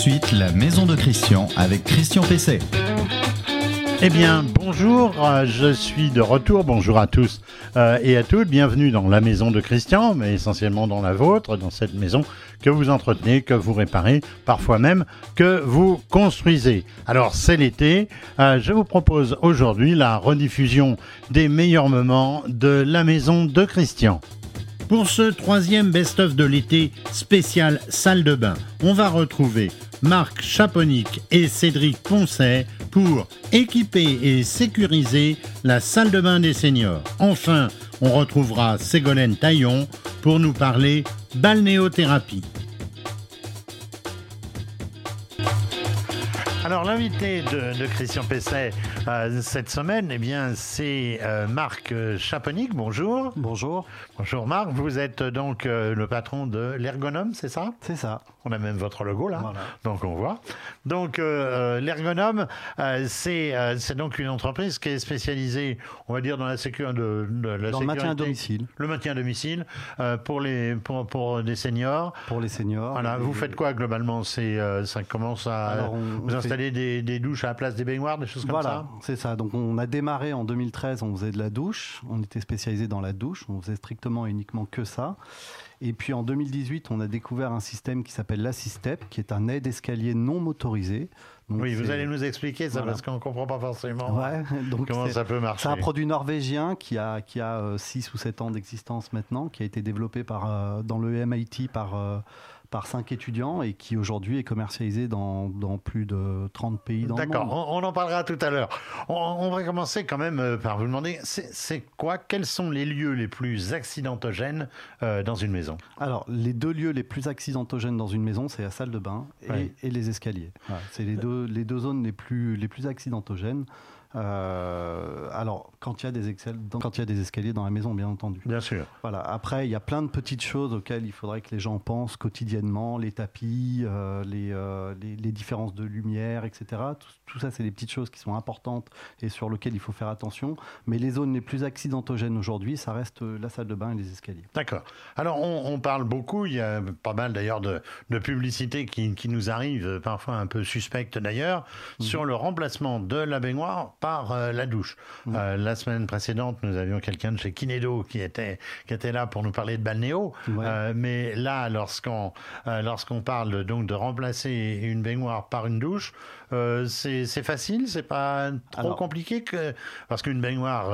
suite la maison de Christian avec Christian Pesset. Eh bien, bonjour, euh, je suis de retour. Bonjour à tous euh, et à toutes. Bienvenue dans la maison de Christian, mais essentiellement dans la vôtre, dans cette maison que vous entretenez, que vous réparez, parfois même que vous construisez. Alors, c'est l'été. Euh, je vous propose aujourd'hui la rediffusion des meilleurs moments de la maison de Christian. Pour ce troisième best-of de l'été spécial salle de bain, on va retrouver Marc Chaponic et Cédric Poncet pour équiper et sécuriser la salle de bain des seniors. Enfin, on retrouvera Ségolène Taillon pour nous parler balnéothérapie. Alors l'invité de, Christian Pesset euh, cette semaine, eh bien, c'est euh, Marc Chaponic. Bonjour. Bonjour. Bonjour Marc. Vous êtes donc euh, le patron de l'Ergonome, c'est ça? C'est ça. On a même votre logo là, donc on voit. Donc l'Ergonome, c'est c'est donc une entreprise qui est spécialisée, on va dire, dans la sécurité de, la dans le maintien à domicile. Le maintien à domicile pour les pour, pour des seniors. Pour les seniors. Voilà. Vous faites quoi globalement? C'est ça commence à vous installer des, douches à la place des baignoires, des choses comme ça? Voilà, c'est ça. Donc on a démarré en 2013, on faisait de la douche, on était spécialisé dans la douche, on faisait strictement et uniquement que ça. Et puis en 2018, on a découvert un système qui s'appelle l'Assistep, qui est un aide escalier non motorisé. oui, vous allez nous expliquer ça parce qu'on ne comprend pas forcément donc comment ça peut marcher. C'est un produit norvégien qui a, qui a 6 euh, ou 7 ans d'existence maintenant, qui a été développé par, euh, dans le MIT par euh, par cinq étudiants et qui aujourd'hui est commercialisé dans, dans, plus de 30 pays dans le monde. D'accord, on, en parlera tout à l'heure. On, va commencer quand même euh, par vous demander, c'est quoi, quels sont les lieux les plus accidentogènes euh, dans une maison? Alors, les deux lieux les plus accidentogènes dans une maison, c'est la salle de bain et, et les escaliers. C'est les deux, les deux zones les plus, les plus accidentogènes. Euh, alors, quand il, y a des quand il y a des escaliers dans la maison, bien entendu. Bien sûr. Voilà. Après, il y a plein de petites choses auxquelles il faudrait que les gens pensent quotidiennement les tapis, euh, euh, les, les, différences de lumière, etc. Tout, ça, c'est des petites choses qui sont importantes et sur lesquelles il faut faire attention. Mais les zones les plus accidentogènes aujourd'hui, ça reste la salle de bain et les escaliers. D'accord. Alors, on, parle beaucoup, il y a pas mal d'ailleurs de, de publicités qui, qui, nous arrivent, parfois un peu suspectes d'ailleurs, mmh. sur le remplacement de la baignoire par euh, la douche. Mmh. Euh, la semaine précédente, nous avions quelqu'un de chez Kinedo qui était, qui était là pour nous parler de balnéo. Euh, mais là, lorsqu'on lorsqu'on parle donc de remplacer une baignoire par une douche, c'est facile, c'est pas trop compliqué que parce qu'une baignoire,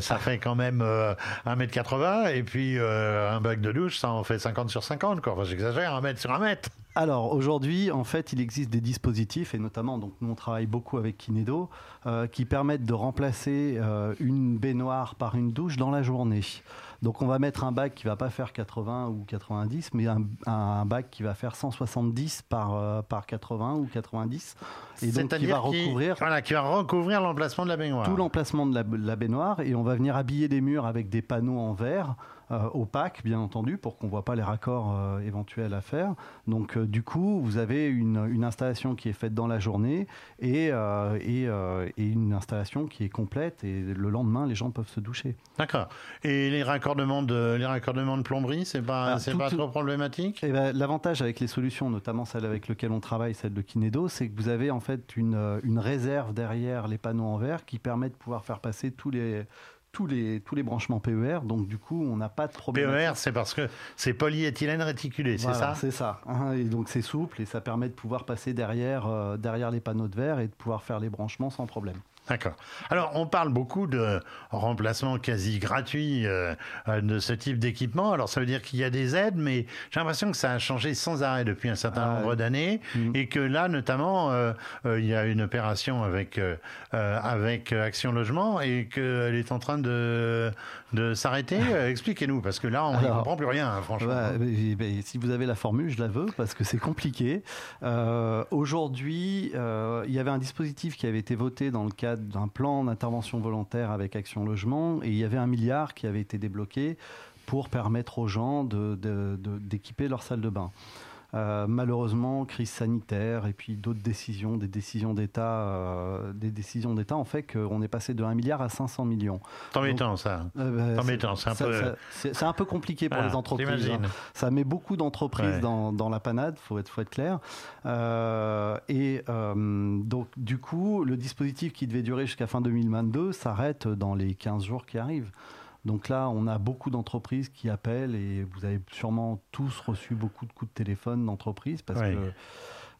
ça fait quand même 1m80 et puis un bac de douche, ça en fait 50 sur 50. Quoi. J'exagère, 1 mètre sur 1 mètre. Alors aujourd'hui, en fait, il existe des dispositifs, et notamment, donc, nous on travaille beaucoup avec Kinedo, euh, qui permettent de remplacer euh, une baignoire par une douche dans la journée. Donc on va mettre un bac qui va pas faire 80 ou 90, mais un, bac qui va faire 170 par, euh, par 80 ou 90. Et donc qui va recouvrir, voilà, qui va recouvrir l'emplacement de la baignoire. Tout l'emplacement de la, baignoire, et on va venir habiller les murs avec des panneaux en verre. Euh, opaques, bien entendu, pour qu'on ne voit pas les raccords euh, éventuels à faire. Donc, du coup, vous avez une, une, installation qui est faite dans la journée et, et, et, une installation qui est complète. Et le lendemain, les gens peuvent se doucher. D'accord. Et les raccords de, les raccordements de plomberie, c'est pas, ah, pas trop problématique? Eh ben, L'avantage avec les solutions, notamment celle avec laquelle on travaille, celle de Kinedo, c'est que vous avez en fait une, euh, une réserve derrière les panneaux en verre qui permet de pouvoir faire passer tous les, tous les, tous les branchements PER, donc du coup, on n'a pas de problème. PER, c'est parce que c'est polyéthylène réticulé, c'est ça C'est ça. Hein, et donc c'est souple et ça permet de pouvoir passer derrière, euh, derrière les panneaux de verre et de pouvoir faire les branchements sans problème. D'accord. Alors, on parle beaucoup de remplacement quasi gratuit euh, euh, de ce type d'équipement. Alors, ça veut dire qu'il y a des aides, mais j'ai l'impression que ça a changé sans arrêt depuis un certain ah nombre d'années mm. et que là, notamment, euh, il y a une opération avec, avec Action Logement et qu'elle est en train de, de s'arrêter. Expliquez-nous, parce que là, on ne comprend plus rien, hein, franchement. Bah, si vous avez la formule, je la veux, parce que c'est compliqué. Aujourd'hui, il y avait un dispositif qui avait été voté dans le cadre d'un plan d'intervention volontaire avec Action Logement et il y avait un milliard qui avait été débloqué pour permettre aux gens d'équiper de, leur salle de bain. Euh, malheureusement, crise sanitaire et puis d'autres décisions, des décisions d'État, euh, des décisions d'État ont fait qu'on est passé de 1 milliard à 500 millions. Embêtant ça. Euh, bah, c'est un peu- c'est un peu compliqué pour Ah, les entreprises. hein. Ça met beaucoup d'entreprises Ouais. dans, dans la panade, faut être, faut être clair. Euh, et euh, donc, du coup, le dispositif qui devait durer jusqu'à fin 2022 s'arrête dans les 15 jours qui arrivent. Donc là, on a beaucoup d'entreprises qui appellent et vous avez sûrement tous reçu beaucoup de coups de téléphone d'entreprises parce Ouais. que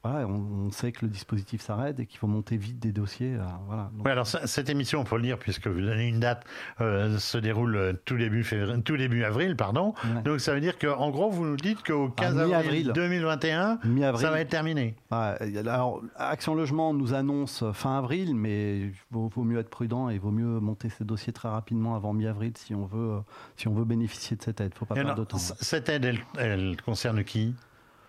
voilà, on, on sait que le dispositif s'arrête et qu'il faut monter vite des dossiers. euh, voilà. Donc, Oui, alors cette émission, pour le dire, puisque vous donnez une date, euh, se déroule euh, tout début, février, tout début avril, pardon. Ouais. Donc ça veut dire qu'en gros, vous nous dites qu'au 15 avril mi-avril. 2021, Mi-avril. ça va être terminé. Ouais, alors, Action Logement nous annonce fin avril, mais il vaut, vaut mieux être prudent et vaut mieux monter ces dossiers très rapidement avant mi-avril si on veut, si on veut bénéficier de cette aide. faut pas Et perdre alors, de temps. c- cette aide, elle, elle concerne qui?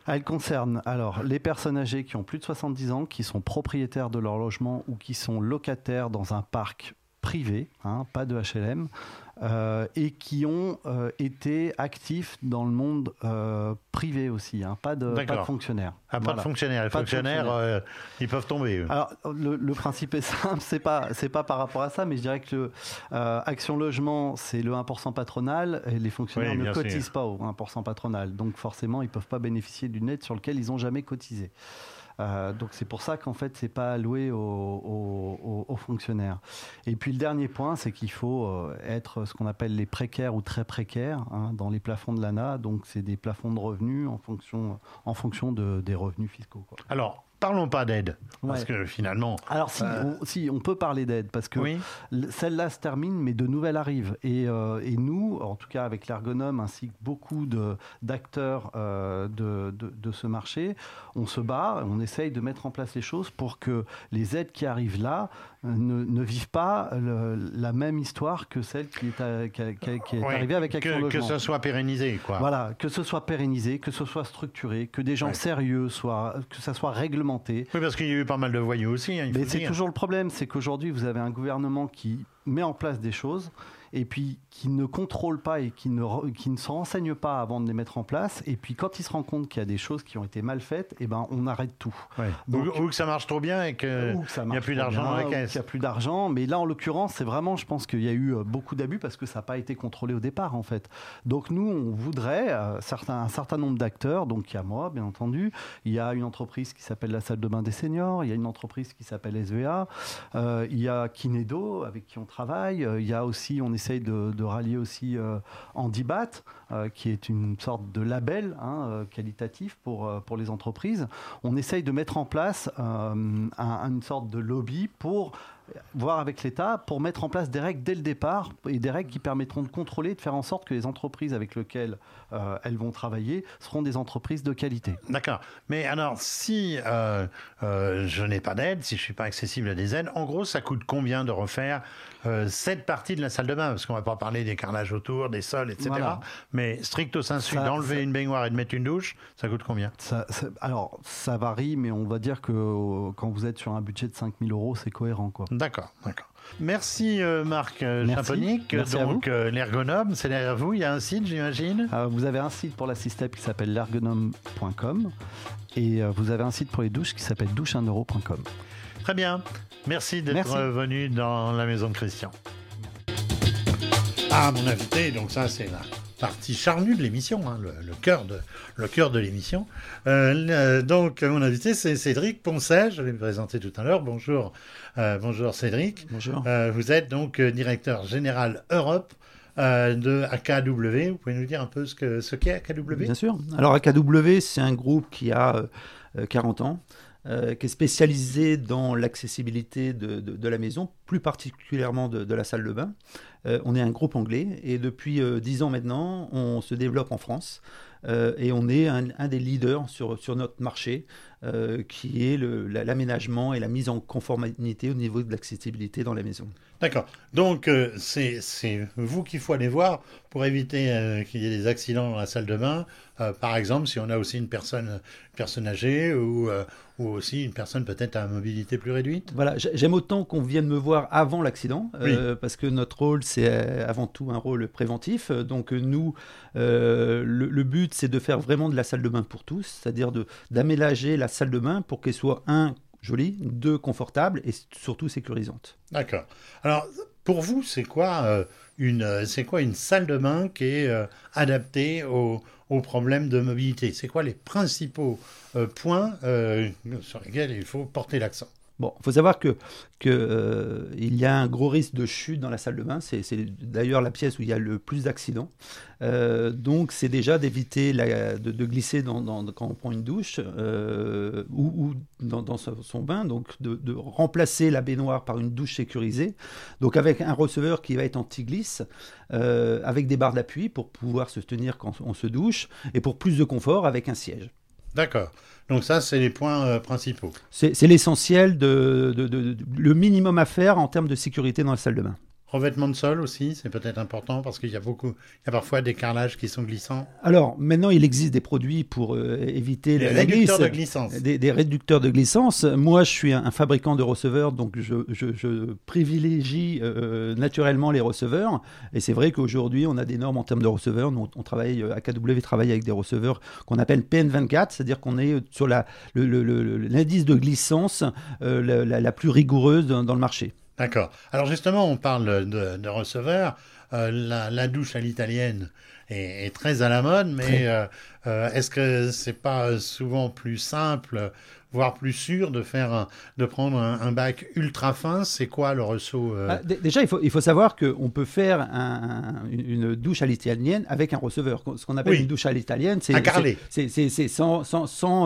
Elle concerne alors les personnes âgées qui ont plus de 70 ans, qui sont propriétaires de leur logement ou qui sont locataires dans un parc privé, hein, pas de HLM, euh, et qui ont euh, été actifs dans le monde euh, privé aussi, hein, pas, de, pas de fonctionnaires. Ah, pas Voilà. de fonctionnaires. Les Pas fonctionnaires, fonctionnaires. ils peuvent tomber. eux. Alors, le, le principe est simple, c'est pas, c'est pas par rapport à ça, mais je dirais que Action Logement, c'est le 1% patronal, et les fonctionnaires Oui, ne sûr. cotisent pas au 1% patronal. Donc, forcément, ils peuvent pas bénéficier d'une aide sur laquelle ils n'ont jamais cotisé. Euh, donc c'est pour ça qu'en fait c'est pas alloué aux, fonctionnaires. Et puis le dernier point, c'est qu'il faut euh, être ce qu'on appelle les précaires ou très précaires hein, dans les plafonds de l'ANA. Donc c'est des plafonds de revenus en fonction, en fonction de- des revenus fiscaux. Alors, parlons pas d'aide. Parce que finalement. Alors si, Euh, on, si, on peut parler d'aide parce que Oui. celle-là se termine, mais de nouvelles arrivent. Et, euh, et nous, en tout cas avec l'ergonome ainsi que beaucoup de- d'acteurs euh, de, de- de ce marché, on se bat, on essaye de mettre en place les choses pour que les aides qui arrivent là ne, ne vivent pas le- la même histoire que celle qui est, à- qui a- qui a- qui est Oui, arrivée avec Action que, que ça soit pérennisé, quoi. Voilà, que ce soit pérennisé, que ce soit structuré, que des gens Ouais. sérieux soient, que ça soit réglementé. Oui, parce qu'il y a eu pas mal de voyous aussi, hein, il Mais c'est toujours le problème, c'est qu'aujourd'hui, vous avez un gouvernement qui met en place des choses et puis qui ne contrôle pas et qui ne, qui ne se renseigne pas avant de les mettre en place. Et puis quand il se rend compte qu'il y a des choses qui ont été mal faites, eh ben, on arrête tout. Ouais. Donc- ou, ou que ça marche trop bien et que Ou que ça il n'y a plus d'argent dans la caisse. qu'il n'y a plus d'argent. Mais là, en l'occurrence, c'est vraiment, je pense qu'il y a eu euh, beaucoup d'abus parce que ça n'a pas été contrôlé au départ, en fait. Donc nous, on voudrait euh, certains, un certain nombre d'acteurs. Donc il y a moi, bien entendu. Il y a une entreprise qui s'appelle la salle de bain des seniors. Il y a une entreprise qui s'appelle SVA. Euh, il y a Kinedo avec qui on travaille. Il y a aussi, on essaye de, rallier aussi euh, Handibat, euh, qui est une sorte de label hein, euh, qualitatif pour, pour les entreprises. On essaye de mettre en place un- une sorte de lobby pour voir avec l'État pour mettre en place des règles dès le départ et des règles qui permettront de contrôler, de faire en sorte que les entreprises avec lesquelles euh, elles vont travailler seront des entreprises de qualité. D'accord. Mais alors, si euh, euh, je n'ai pas d'aide, si je suis pas accessible à des aides, en gros, ça coûte combien de refaire cette partie de la salle de bain? Parce qu'on va pas parler des carrelages autour, des sols, etc. Voilà. Mais stricto sensu, d'enlever ça- une baignoire et de mettre une douche, ça coûte combien? Ça- ça- alors, ça varie, mais on va dire que quand vous êtes sur un budget de 5000 euros, c'est cohérent. Quoi. D'accord, d'accord. Merci euh, Marc euh, à Donc euh, l'ergonome, c'est derrière vous. Il y a un site, j'imagine. Euh, vous avez un site pour la système qui s'appelle l'ergonome.com et euh, vous avez un site pour les douches qui s'appelle douche1euro.com. Très bien. Merci d'être euh, venu dans la maison de Christian. Ah, mon invité, donc ça c'est la partie charnue de l'émission, hein, le, le cœur de, le cœur de l'émission. Euh, le- donc mon invité c'est Cédric Poncet, je l'ai présenté tout à l'heure. Bonjour, euh, bonjour Cédric. Bonjour. Euh, vous êtes donc euh, directeur général Europe euh, de AKW. Vous pouvez nous dire un peu ce que ce qu'est AKW Bien sûr. Alors AKW, c'est un groupe qui a euh, euh, 40 ans, euh, qui est spécialisé dans l'accessibilité de, la maison, plus particulièrement de, la salle de bain. Euh, on est un groupe anglais et depuis euh, 10 ans maintenant, on se développe en France euh, et on est un, des leaders sur, notre marché qui est l'aménagement et la mise en conformité au niveau de l'accessibilité dans la maison. D'accord. Donc, euh, c'est vous qu'il faut aller voir pour éviter euh, qu'il y ait des accidents dans la salle de bain. Euh, par exemple, si on a aussi une personne, une personne âgée ou, ou aussi une personne peut-être à mobilité plus réduite. Voilà, j'ai- j'aime autant qu'on vienne me voir avant l'accident, parce que notre rôle, c'est avant tout un rôle préventif. Donc nous, le, le, but, c'est de faire vraiment de la salle de bain pour tous, c'est-à-dire d'aménager la salle de bain pour qu'elle soit un jolie, deux confortable et surtout sécurisante. D'accord. Alors pour vous, c'est quoi euh, une euh, quoi une salle de bain qui est euh, adaptée aux, problèmes de mobilité? C'est quoi les principaux points sur lesquels il faut porter l'accent? Il faut savoir que, euh, y a un gros risque de chute dans la salle de bain. C'est d'ailleurs la pièce où il y a le plus d'accidents. Euh, donc, c'est déjà d'éviter de, glisser quand on prend une douche euh, ou, dans, son bain. Donc, de, remplacer la baignoire par une douche sécurisée. Donc, avec un receveur qui va être anti-glisse, avec des barres d'appui pour pouvoir se tenir quand on se douche et pour plus de confort avec un siège. D'accord. Donc ça, c'est les points euh, principaux. C'est l'essentiel, de, le minimum à faire en termes de sécurité dans la salle de bain. Revêtement de sol aussi, c'est peut-être important parce qu'il y a beaucoup, il y a parfois des carrelages qui sont glissants. Alors maintenant, il existe des produits pour euh, éviter les réducteurs de glissance. Des, réducteurs de glissance. Moi, je suis un, fabricant de receveurs, donc je, privilégie euh, naturellement les receveurs. Et c'est vrai qu'aujourd'hui, on a des normes en termes de receveurs. Nous, on travaille, AKW travaille avec des receveurs qu'on appelle PN24, c'est-à-dire qu'on est sur l'indice le, de glissance euh, la, plus rigoureuse dans le marché. D'accord. Alors justement, on parle de, de receveur. Euh, la, douche à l'italienne est, très à la mode, mais euh, euh, est-ce que c'est pas souvent plus simple, voire plus sûr de faire, de prendre un, bac ultra fin? C'est quoi le ressaut ah, Déjà, il faut, il faut savoir qu'on peut faire une douche à l'italienne avec un receveur. Ce qu'on appelle une douche à l'italienne, c'est sans, sans, sans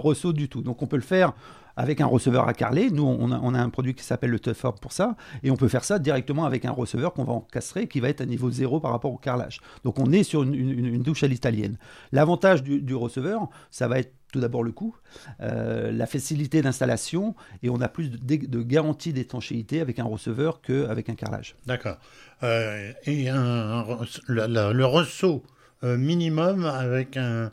ressaut du tout. Donc on peut le faire avec un receveur à carreler. Nous, on a, un produit qui s'appelle le Tough pour ça, et on peut faire ça directement avec un receveur qu'on va encastrer, qui va être à niveau zéro par rapport au carrelage. Donc on est sur une, douche à l'italienne. L'avantage du, receveur, ça va être tout d'abord le coût, euh, la facilité d'installation, et on a plus de, garantie d'étanchéité avec un receveur qu'avec un carrelage. D'accord. Euh, et le, le, ressaut euh, minimum avec un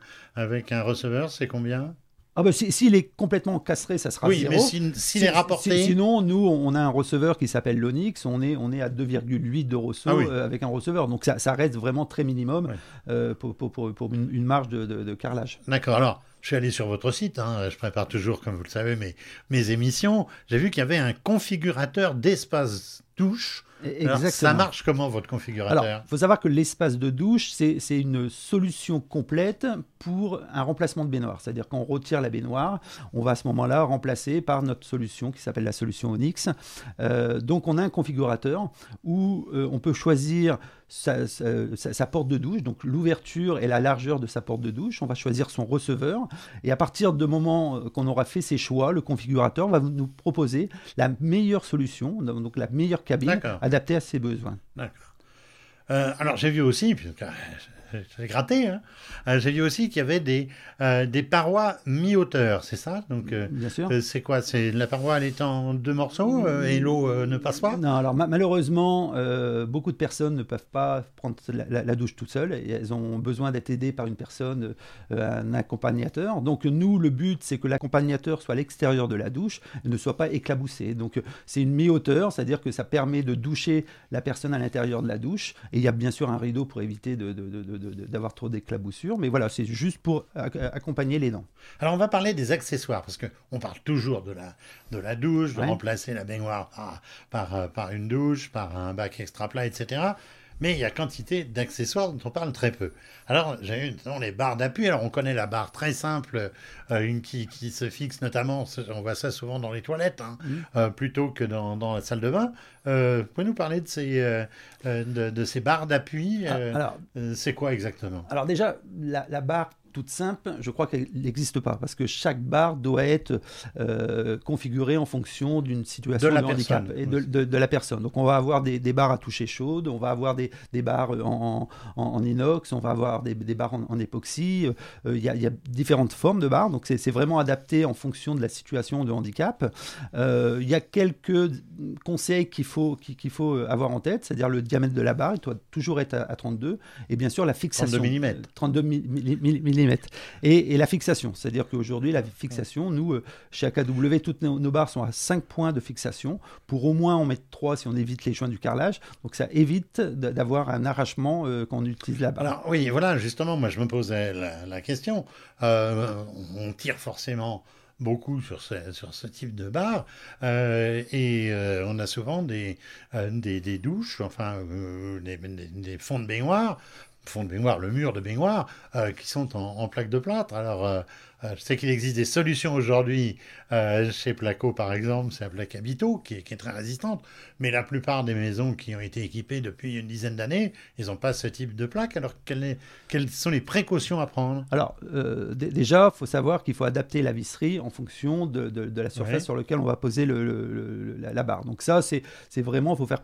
receveur, c'est combien? Ah bah s'il est complètement castré, ça sera oui, mais s'il est rapporté... sinon, nous, on a un receveur qui s'appelle l'Onyx, on est, on est à 2,8 de ah euh, avec un receveur. Donc ça, ça, reste vraiment très minimum euh, pour, pour, pour, une, marge de, de, carrelage. D'accord, alors... Je suis allé sur votre site, hein, je prépare toujours, comme vous le savez, mes, mes émissions. J'ai vu qu'il y avait un configurateur d'espace douche Exactement. ça marche comment votre configurateur Alors, il faut savoir que l'espace de douche, c'est une solution complète pour un remplacement de baignoire. C'est-à-dire qu'on retire la baignoire, on va à ce moment-là remplacer par notre solution qui s'appelle la solution Onyx. Euh, donc, on a un configurateur où euh, on peut choisir sa, sa, porte de douche, donc l'ouverture et la largeur de sa porte de douche. On va choisir son receveur. Et à partir du moment euh, qu'on aura fait ses choix, le configurateur va nous proposer la meilleure solution, donc la meilleure cabine adaptée à ses besoins. D'accord. Euh, alors j'ai vu aussi, j'ai gratté. Hein. Euh, j'ai vu aussi qu'il y avait des, euh, des parois mi-hauteur, c'est ça? Donc, euh, Bien sûr. c'est quoi? C'est la paroi, elle est en deux morceaux et l'eau ne passe pas? Non, alors malheureusement, beaucoup de personnes ne peuvent pas prendre la, douche toute seule et elles ont besoin d'être aidées par une personne, un accompagnateur. Donc, nous, le but, c'est que l'accompagnateur soit à l'extérieur de la douche ne soit pas éclaboussé. Donc, c'est une mi-hauteur, c'est-à-dire que ça permet de doucher la personne à l'intérieur de la douche. Et il y a bien sûr un rideau pour éviter de, de, de d'avoir trop d'éclaboussures. Mais voilà, c'est juste pour accompagner les dents. Alors on va parler des accessoires, parce qu'on parle toujours de la, de la douche, de remplacer la baignoire par, par, euh, par, une douche, par un bac extra plat, etc mais il y a quantité d'accessoires dont on parle très peu. Alors, j'ai eu les barres d'appui. Alors, on connaît la barre très simple, euh, une qui, qui, se fixe notamment, on voit ça souvent dans les toilettes, hein, euh, plutôt que dans, dans, la salle de bain. Euh, pouvez-nous parler de ces, euh, de, de, ces barres d'appui ah, C'est quoi exactement? Alors, déjà, la, la barre toute simple, je crois qu'elle n'existe pas parce que chaque barre doit être euh, configurée en fonction d'une situation de, handicap et de, la personne. Donc on va avoir des, barres à toucher chaude, on va avoir des, barres en, inox, on va avoir des, barres en, époxy. Euh, il y, a différentes formes de barres, donc c'est vraiment adapté en fonction de la situation de handicap. Euh, il y a quelques conseils qu'il faut, qu'il faut avoir en tête, c'est-à-dire le diamètre de la barre, il doit toujours être à, 32 et bien sûr la fixation. 32 mm. 32 mm Et, la fixation, c'est-à-dire qu'aujourd'hui, la fixation, nous, euh, chez AKW, toutes nos, barres sont à 5 points de fixation. Pour au moins en mettre 3 si on évite les joints du carrelage. Donc ça évite d'avoir un arrachement euh, quand on utilise la barre. Alors oui, voilà, justement, moi je me posais la, question. Euh, on tire forcément beaucoup sur ce, sur ce type de barre. Euh, et euh, on a souvent des, euh, des, des, douches, enfin des, des, fonds de baignoire, fonds de baignoire, le mur de baignoire, qui sont en, en, plaque de plâtre. Alors euh, je sais qu'il existe des solutions aujourd'hui euh, chez Placo, par exemple, c'est la plaque Habito qui est, très résistante, mais la plupart des maisons qui ont été équipées depuis une dizaine d'années, ils n'ont pas ce type de plaque. Alors, quelles, sont les précautions à prendre? Alors, euh, déjà, il faut savoir qu'il faut adapter la visserie en fonction de, la surface sur laquelle on va poser la, barre. Donc ça, c'est vraiment, il faut faire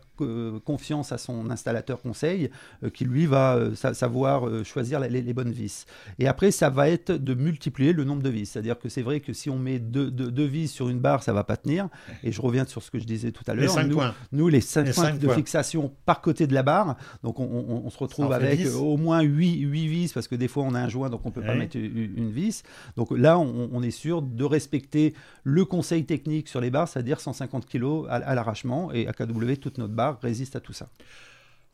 confiance à son installateur conseil qui, lui, va savoir choisir les, les bonnes vis. Et après, ça va être de multiplier le nombre de vis. C'est-à-dire que c'est vrai que si on met deux, deux, vis sur une barre, ça va pas tenir. Et je reviens sur ce que je disais tout à l'heure. Nous, nous, les cinq points de fixation par côté de la barre. Donc on, se retrouve avec au moins 8, 8 vis parce que des fois on a un joint donc on peut pas mettre une, vis. Donc là on, est sûr de respecter le conseil technique sur les barres, c'est-à-dire 150 kg à, à l'arrachement. Et AKW, toute notre barre résiste à tout ça.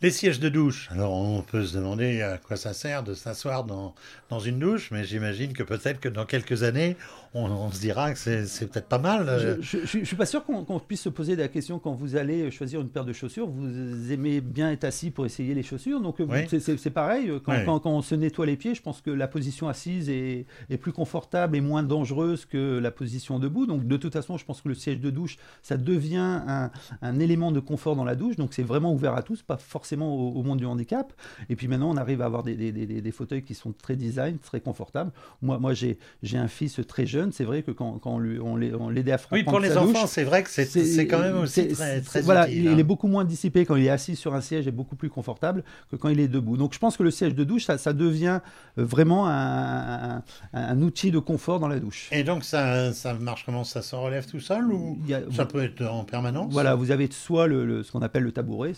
Les sièges de douche. Alors, on peut se demander à quoi ça sert de s'asseoir dans, dans une douche, mais j'imagine que peut-être que dans quelques années, on, se dira que c'est peut-être pas mal. Euh. Je ne suis pas sûr qu'on puisse se poser la question quand vous allez choisir une paire de chaussures. Vous aimez bien être assis pour essayer les chaussures. Donc, c'est pareil. Quand, quand, on se nettoie les pieds, je pense que la position assise est, est, plus confortable et moins dangereuse que la position debout. Donc, de toute façon, je pense que le siège de douche, ça devient un, un élément de confort dans la douche. Donc, c'est vraiment ouvert à tous, pas forcément au, monde du handicap. Et puis maintenant, on arrive à avoir des, des, des, fauteuils qui sont très design, très confortables. Moi, moi j'ai un fils très jeune. C'est vrai que quand, quand on l'aidait on à prendre Oui, pour les enfants, c'est vrai que c'est quand même aussi très, très Voilà, il, hein. est beaucoup moins dissipé quand il est assis sur un siège et beaucoup plus confortable que quand il est debout. Donc je pense que le siège de douche, ça, ça devient euh, vraiment un, un, outil de confort dans la douche. Et donc ça, ça marche comment? Ça se relève tout seul ou ça peut être en permanence? Voilà, vous avez soit le, ce qu'on appelle le tabouret.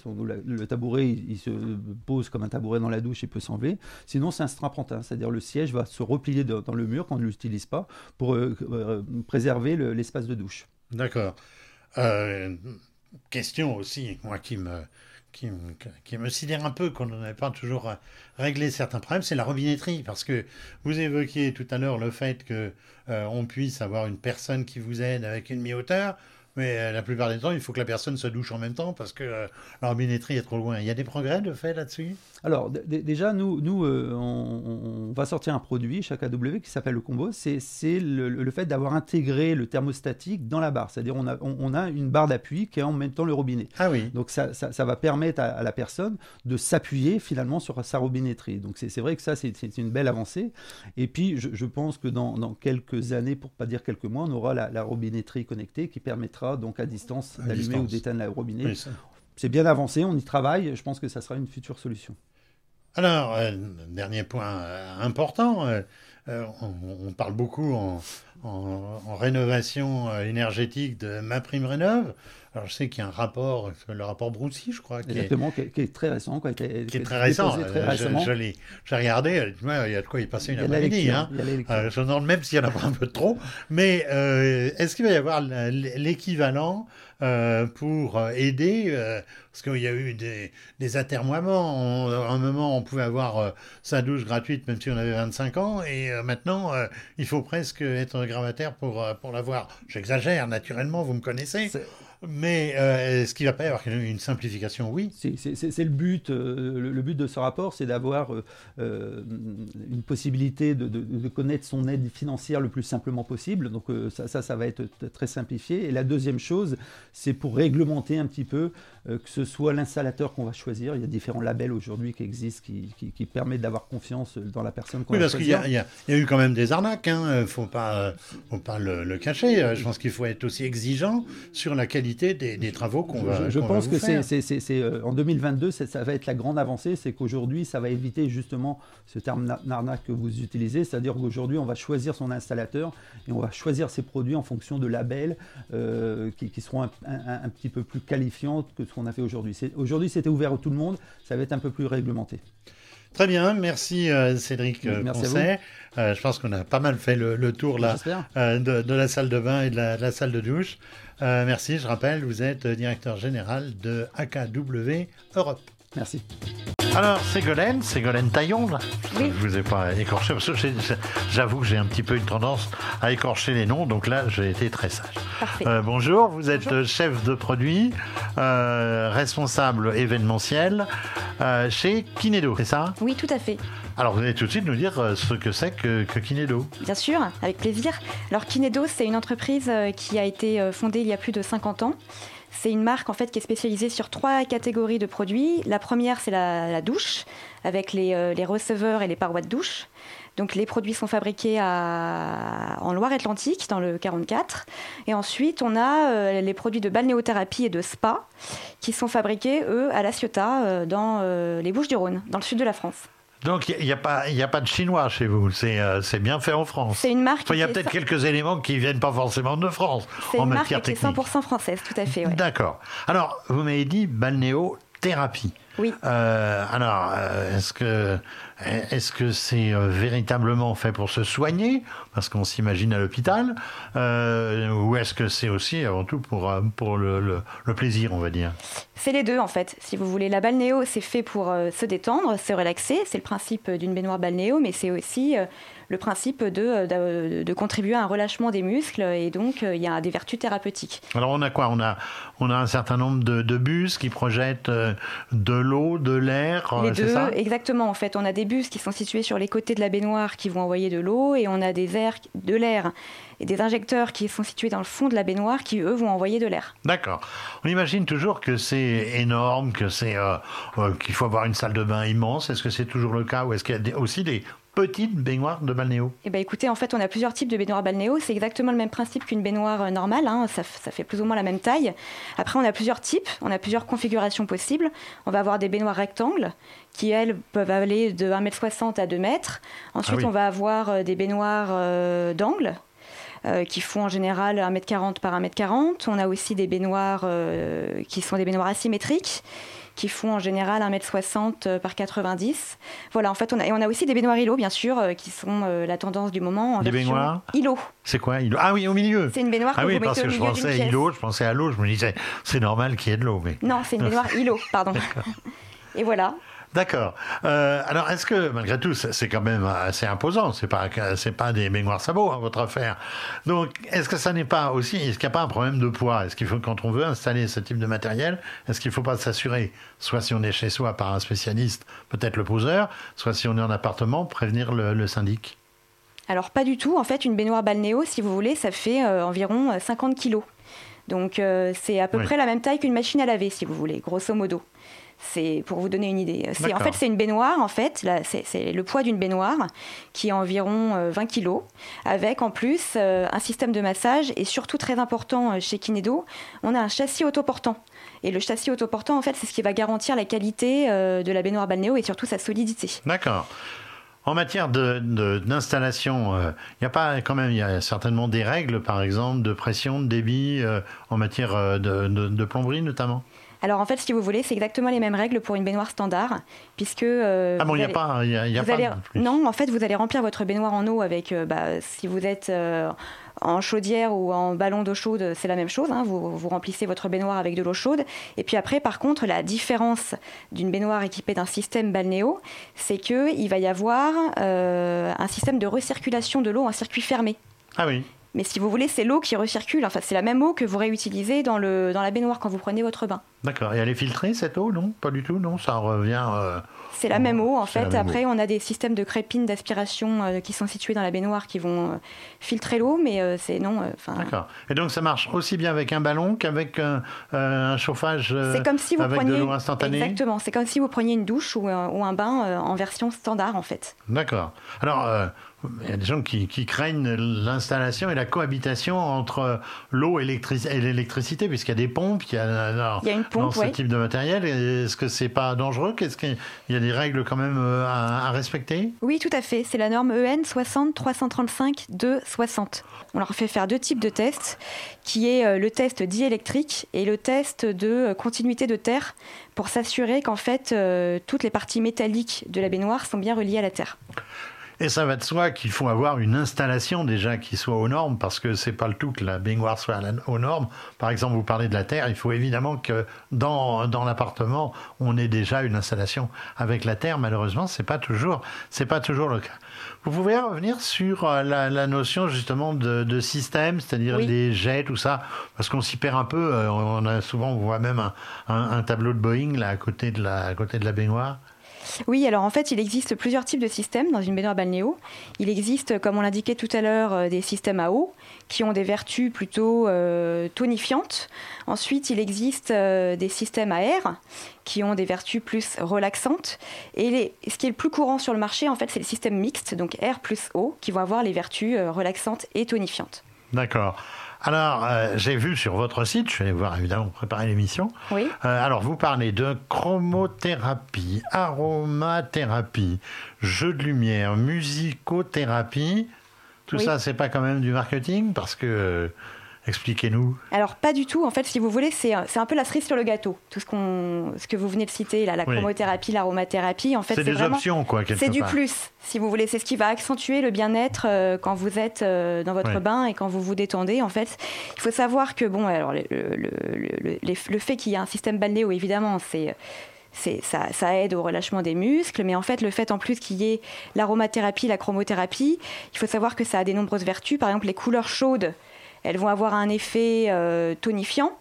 Le tabouret il, se pose comme un tabouret dans la douche, il peut s'enlever. Sinon, c'est un strapontin, c'est-à-dire le siège va se replier dans le mur quand on ne l'utilise pas pour euh, euh, préserver l'espace de douche. D'accord. Euh, question aussi, moi qui me, qui, me sidère un peu qu'on n'ait pas toujours réglé certains problèmes, c'est la robinetterie. Parce que vous évoquiez tout à l'heure le fait qu'on on puisse avoir une personne qui vous aide avec une mi-hauteur. Mais euh, la plupart des temps, il faut que la personne se douche en même temps parce que euh, la robinetterie est trop loin. Il y a des progrès de fait là-dessus? Alors, déjà, nous, nous euh, on, va sortir un produit chaque AW qui s'appelle le combo. C'est le, le, fait d'avoir intégré le thermostatique dans la barre. C'est-à-dire, on a, on, a une barre d'appui qui est en même temps le robinet. Ah oui. Donc, ça, ça, va permettre à, la personne de s'appuyer finalement sur sa robinetterie. Donc, c'est vrai que ça, c'est une belle avancée. Et puis, je, je pense que dans, dans, quelques années, pour pas dire quelques mois, on aura la, la robinetterie connectée qui permettra donc à distance d'allumer ou d'éteindre la robinet. c'est bien avancé, on y travaille. Je pense que ça sera une future solution. Alors, euh, dernier point euh, important, euh, on, parle beaucoup en, en, rénovation énergétique de ma prime rénove. Alors je sais qu'il y a un rapport, le rapport Broussy, je crois, qui Exactement, est, qui, est, très récent, qui, est, qui est très récent. J'ai regardé, il y a de quoi y passer une après-midi. Hein. je me demande même s'il y en a pas un peu trop. Mais est-ce qu'il va y avoir l'équivalent euh, pour euh, aider, euh, parce qu'il y a eu des, des à un moment, on pouvait avoir sa douche gratuite même si on avait 25 ans, et maintenant, il faut presque être gravataire pour, pour l'avoir. J'exagère, naturellement, vous me connaissez. Mais euh, est-ce qu'il va pas y avoir une simplification? Oui. C'est le but. Euh, le, but de ce rapport, c'est d'avoir euh, une possibilité de, de, connaître son aide financière le plus simplement possible. Donc ça, ça, ça, va être très simplifié. Et la deuxième chose, c'est pour réglementer un petit peu que ce soit l'installateur qu'on va choisir. Il y a différents labels aujourd'hui qui existent qui, qui, permettent d'avoir confiance dans la personne qu'on oui, va parce qu'il y, y, a eu quand même des arnaques. Il hein. ne faut pas, faut pas le, le cacher. Je pense qu'il faut être aussi exigeant sur la qualité des, travaux qu'on va Je, pense que c'est euh, en 2022, ça va être la grande avancée, c'est qu'aujourd'hui, ça va éviter justement ce terme narnac que vous utilisez, c'est-à-dire qu'aujourd'hui, on va choisir son installateur et on va choisir ses produits en fonction de labels euh, qui, seront un, petit peu plus qualifiants que ce qu'on a fait aujourd'hui. Aujourd'hui, c'était ouvert à tout le monde, ça va être un peu plus réglementé. Très bien, merci euh, Cédric euh, Merci. Euh, je pense qu'on a pas mal fait le, le tour là euh, de, de la salle de bain et de la, de la salle de douche. Euh, merci, je rappelle, vous êtes directeur général de AKW Europe. Merci. Alors, Ségolène, Ségolène Taillon, là. Oui. je vous ai pas écorché, parce que j'avoue que j'ai un petit peu une tendance à écorcher les noms, donc là, j'ai été très sage. Parfait. Euh, bonjour, vous êtes chef de produit, euh, responsable événementiel euh, chez Kinedo, c'est ça? Oui, tout à fait. Alors, vous allez tout de suite nous dire euh, ce que c'est que, que Kinedo. Bien sûr, avec plaisir. Alors Kinedo, c'est une entreprise qui a été fondée il y a plus de 50 ans. C'est une marque en fait qui est spécialisée sur trois catégories de produits. La première, c'est la, douche, avec les, euh, les receveurs et les parois de douche. Donc les produits sont fabriqués à- en Loire-Atlantique, dans le 44. Et ensuite, on a euh, les produits de balnéothérapie et de spa, qui sont fabriqués, eux, à La Ciotat, euh, dans les Bouches-du-Rhône, dans le sud de la France. Donc, il n'y a, pas- il y a pas de chinois chez vous, c'est euh, c'est bien fait en France. C'est une marque Enfin, il y a peut-être quelques éléments qui viennent pas forcément de France C'est en une marque matière qui est technique. 100% française, tout à fait. ouais. D'accord. Alors, vous m'avez dit balnéothérapie. Oui. Euh, alors, euh, est-ce que est-ce que c'est euh, véritablement fait pour se soigner, parce qu'on s'imagine à l'hôpital, euh, ou est-ce que c'est aussi avant tout pour pour le, le- le plaisir, on va dire? C'est les deux en fait. Si vous voulez, la balnéo, c'est fait pour se détendre, se relaxer. C'est le principe d'une baignoire balnéo, mais c'est aussi le principe de, euh, de, de contribuer à un relâchement des muscles et donc euh, il y a des vertus thérapeutiques. Alors, on a quoi? On a on a un certain nombre de, de bus qui projettent euh, de l'eau, de l'air, euh, les deux, ça? exactement. En fait, on a des bus qui sont situés sur les côtés de la baignoire qui vont envoyer de l'eau et on a des airs, de l'air et des injecteurs qui sont situés dans le fond de la baignoire qui eux vont envoyer de l'air. D'accord. On imagine toujours que c'est énorme, que c'est euh, euh, qu'il faut avoir une salle de bain immense. Est-ce que c'est toujours le cas ou est-ce qu'il y a des- aussi des petites baignoires de balnéo Eh ben, écoutez, en fait, on a plusieurs types de baignoires balnéo. C'est exactement le même principe qu'une baignoire euh, normale. hein. Ça, ça fait plus ou moins la même taille. Après, on a plusieurs types. On a plusieurs configurations possibles. On va avoir des baignoires rectangles qui, elles, peuvent aller de 1m60 à 2 mètres. Ensuite, Ah oui. on va avoir euh, des baignoires euh, d'angle. euh, qui font en général 1m40 par 1m40. On a aussi des baignoires euh, qui sont des baignoires asymétriques, qui font en général 1m60 par 90. Voilà, en fait, on a, et on a aussi des baignoires îlots, bien sûr, euh, qui sont euh, la tendance du moment. En Des baignoires îlot. C'est quoi îlot? Ah oui, au milieu. C'est une baignoire Ah que oui, vous parce que je pensais à îlot, je pensais à l'eau. Je me disais, c'est normal qu'il y ait de l'eau, mais. Non, c'est une baignoire îlot, pardon. Et voilà. D'accord. Euh, alors, est-ce que malgré tout, c'est quand même assez imposant C'est pas, c'est pas des baignoires sabots, hein, votre affaire. Donc, est-ce que ça n'est pas aussi, est-ce qu'il n'y a pas un problème de poids? Est-ce qu'il faut, quand on veut installer ce type de matériel, est-ce qu'il ne faut pas s'assurer, soit si on est chez soi par un spécialiste, peut-être le poseur, soit si on est en appartement, prévenir le, le syndic? Alors pas du tout. En fait, une baignoire balnéo, si vous voulez, ça fait euh, environ euh, 50 kilos. Donc euh, c'est à peu Oui. près la même taille qu'une machine à laver, si vous voulez, grosso modo. C'est pour vous donner une idée. C'est en fait c'est une baignoire. En fait, c'est le poids d'une baignoire qui est environ euh, 20 kilos, avec en plus euh, un système de massage et surtout très important euh, chez Kinedo, on a un châssis autoportant. Et le châssis autoportant, en fait, c'est ce qui va garantir la qualité euh, de la baignoire balnéo et surtout sa solidité. D'accord. En matière de- de- d'installation, il n'y a pas quand même, il y a certainement des règles, par exemple, de pression, de débit, euh, en matière euh, de plomberie notamment? Alors en fait, si vous voulez, c'est exactement les mêmes règles pour une baignoire standard, puisque euh, ah bon, il n'y a pas, y a, y a pas allez- non, en fait, vous allez remplir votre baignoire en eau avec, euh, bah, si vous êtes euh, en chaudière ou en ballon d'eau chaude, c'est la même chose. hein, vous, vous remplissez votre baignoire avec de l'eau chaude. Et puis après, par contre, la différence d'une baignoire équipée d'un système balnéo, c'est que il va y avoir euh, un système de recirculation de l'eau, un circuit fermé. Ah oui. Mais si vous voulez, c'est l'eau qui recircule. Enfin, c'est la même eau que vous réutilisez dans, le, dans la baignoire quand vous prenez votre bain. D'accord. Et elle est filtrée cette eau Non, pas du tout. Non, ça revient. euh, C'est la même eau en fait. Après, on a des systèmes de crépines d'aspiration euh, qui sont situés dans la baignoire qui vont euh, filtrer l'eau, mais c'est non. D'accord. Et donc ça marche aussi bien avec un ballon qu'avec un chauffage c'est comme si vous avec preniez de l'eau instantanée? exactement. C'est comme si vous preniez une douche ou un, ou un bain en version standard en fait. D'accord. Alors, il y a des gens qui, qui craignent l'installation et la cohabitation entre l'eau et l'électricité, puisqu'il y a des pompes, il y a, il y a une pompe, dans ce type de matériel. Est-ce que c'est pas dangereux? Qu'est-ce qu'il y a des règles quand même euh, à, à respecter? Oui, tout à fait. C'est la norme EN 60 335 2 60. On leur fait faire deux types de tests, qui est euh, le test diélectrique et le test de euh, continuité de terre, pour s'assurer qu'en fait toutes les parties métalliques de la baignoire sont bien reliées à la terre. Et ça va de soi qu'il faut avoir une installation déjà qui soit aux normes, parce que c'est pas le tout que la baignoire soit aux normes. Par exemple, vous parlez de la terre, il faut évidemment que dans, dans l'appartement, on ait déjà une installation avec la terre. Malheureusement, c'est pas toujours, c'est pas toujours le cas. Vous pouvez revenir sur euh, la, la notion justement de, de système, c'est-à-dire Oui. les jets, tout ça, parce qu'on s'y perd un peu. euh, On a souvent, on voit même un, un- un tableau de Boeing là à côté de la, à côté de la baignoire. Oui, alors en fait, il existe plusieurs types de systèmes dans une baignoire balnéo. Il existe, comme on l'indiquait tout à l'heure, euh, des systèmes à eau qui ont des vertus plutôt euh, tonifiantes. Ensuite, il existe euh, des systèmes à air qui ont des vertus plus relaxantes. Et les- ce qui est le plus courant sur le marché, en fait, c'est le système mixte, donc air plus eau, qui vont avoir les vertus relaxantes et tonifiantes. D'accord. Alors, euh, j'ai vu sur votre site, je allé voir évidemment préparer l'émission. Oui. Euh, alors, vous parlez de chromothérapie, aromathérapie, jeu de lumière, musicothérapie. Tout Oui. ça, c'est pas quand même du marketing Parce que. Expliquez-nous. Alors pas du tout, en fait, si vous voulez, c'est un peu la cerise sur le gâteau. Tout ce, qu'on, ce que vous venez de citer, là, la Oui. chromothérapie, l'aromathérapie, en fait, C'est des vraiment... options, quoi, quelque C'est du plus, si vous voulez. C'est ce qui va accentuer le bien-être euh, quand vous êtes euh, dans votre bain et quand vous vous détendez. En fait, il faut savoir que bon, alors le, le- le- le- les- le fait qu'il y ait un système balnéo, évidemment, c'est c'est- ça, ça aide au relâchement des muscles, mais en fait, le fait en plus qu'il y ait l'aromathérapie, la chromothérapie, il faut savoir que ça a des nombreuses vertus. Par exemple, les couleurs chaudes, elles vont avoir un effet euh, tonifiant,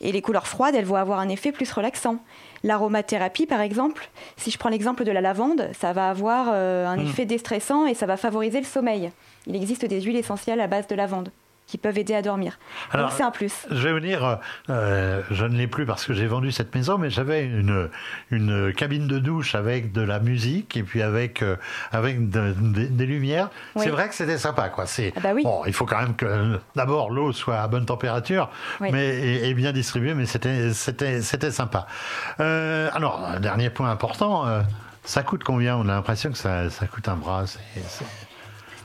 et les couleurs froides, elles vont avoir un effet plus relaxant. L'aromathérapie, par exemple, si je prends l'exemple de la lavande, ça va avoir euh, un Mm. effet déstressant et ça va favoriser le sommeil. Il existe des huiles essentielles à base de lavande qui peuvent aider à dormir. Alors, Donc c'est un plus. Je vais vous dire, euh, euh, je ne l'ai plus parce que j'ai vendu cette maison, mais j'avais une, une cabine de douche avec de la musique et puis avec, euh, avec de- de- des lumières. Oui. C'est vrai que c'était sympa. Quoi. C'est, Ah bah oui. bon, il faut quand même que d'abord l'eau soit à bonne température Oui. mais, et, et bien distribuée, mais c'était, c'était, c'était sympa. Euh, alors, dernier point important. ça coûte combien? On a l'impression que ça, ça coûte un bras. c'est-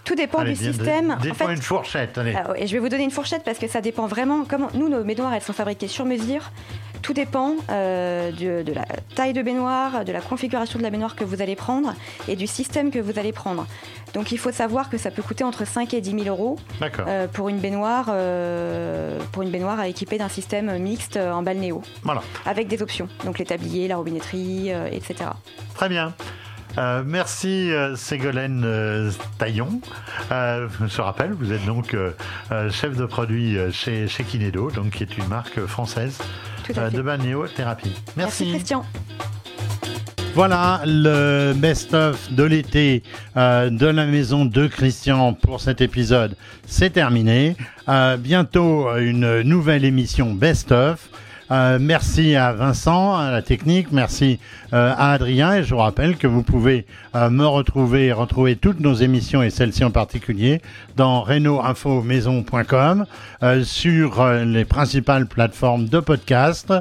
Tout dépend Allez, du système. En fait, une fourchette. Allez. Ah je vais vous donner une fourchette parce que ça dépend vraiment. Comment nous, nos baignoires, elles sont fabriquées sur mesure. Tout dépend euh, de, de la taille de baignoire, de la configuration de la baignoire que vous allez prendre et du système que vous allez prendre. Donc il faut savoir que ça peut coûter entre 5 et 10 000 euros euh, pour une baignoire, euh, pour une baignoire équipée d'un système mixte en balnéo Voilà. avec des options. Donc les tabliers, la robinetterie, euh, etc. Très bien. Euh, merci euh, Ségolène euh, Taillon. Euh, je rappelle, vous êtes donc chef de produit chez, chez Kinedo, donc qui est une marque française euh, de balnéothérapie. Merci Merci. Christian. Voilà le best-of de l'été euh, de la maison de Christian pour cet épisode. C'est terminé. Euh, bientôt une nouvelle émission best-of. Euh, merci à Vincent, à la technique, merci euh, à Adrien et je vous rappelle que vous pouvez euh, me retrouver et retrouver toutes nos émissions et celle-ci en particulier dans reno-info-maison.com, sur les principales plateformes de podcast,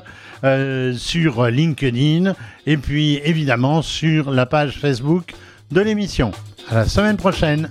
sur LinkedIn et puis évidemment sur la page Facebook de l'émission. À la semaine prochaine.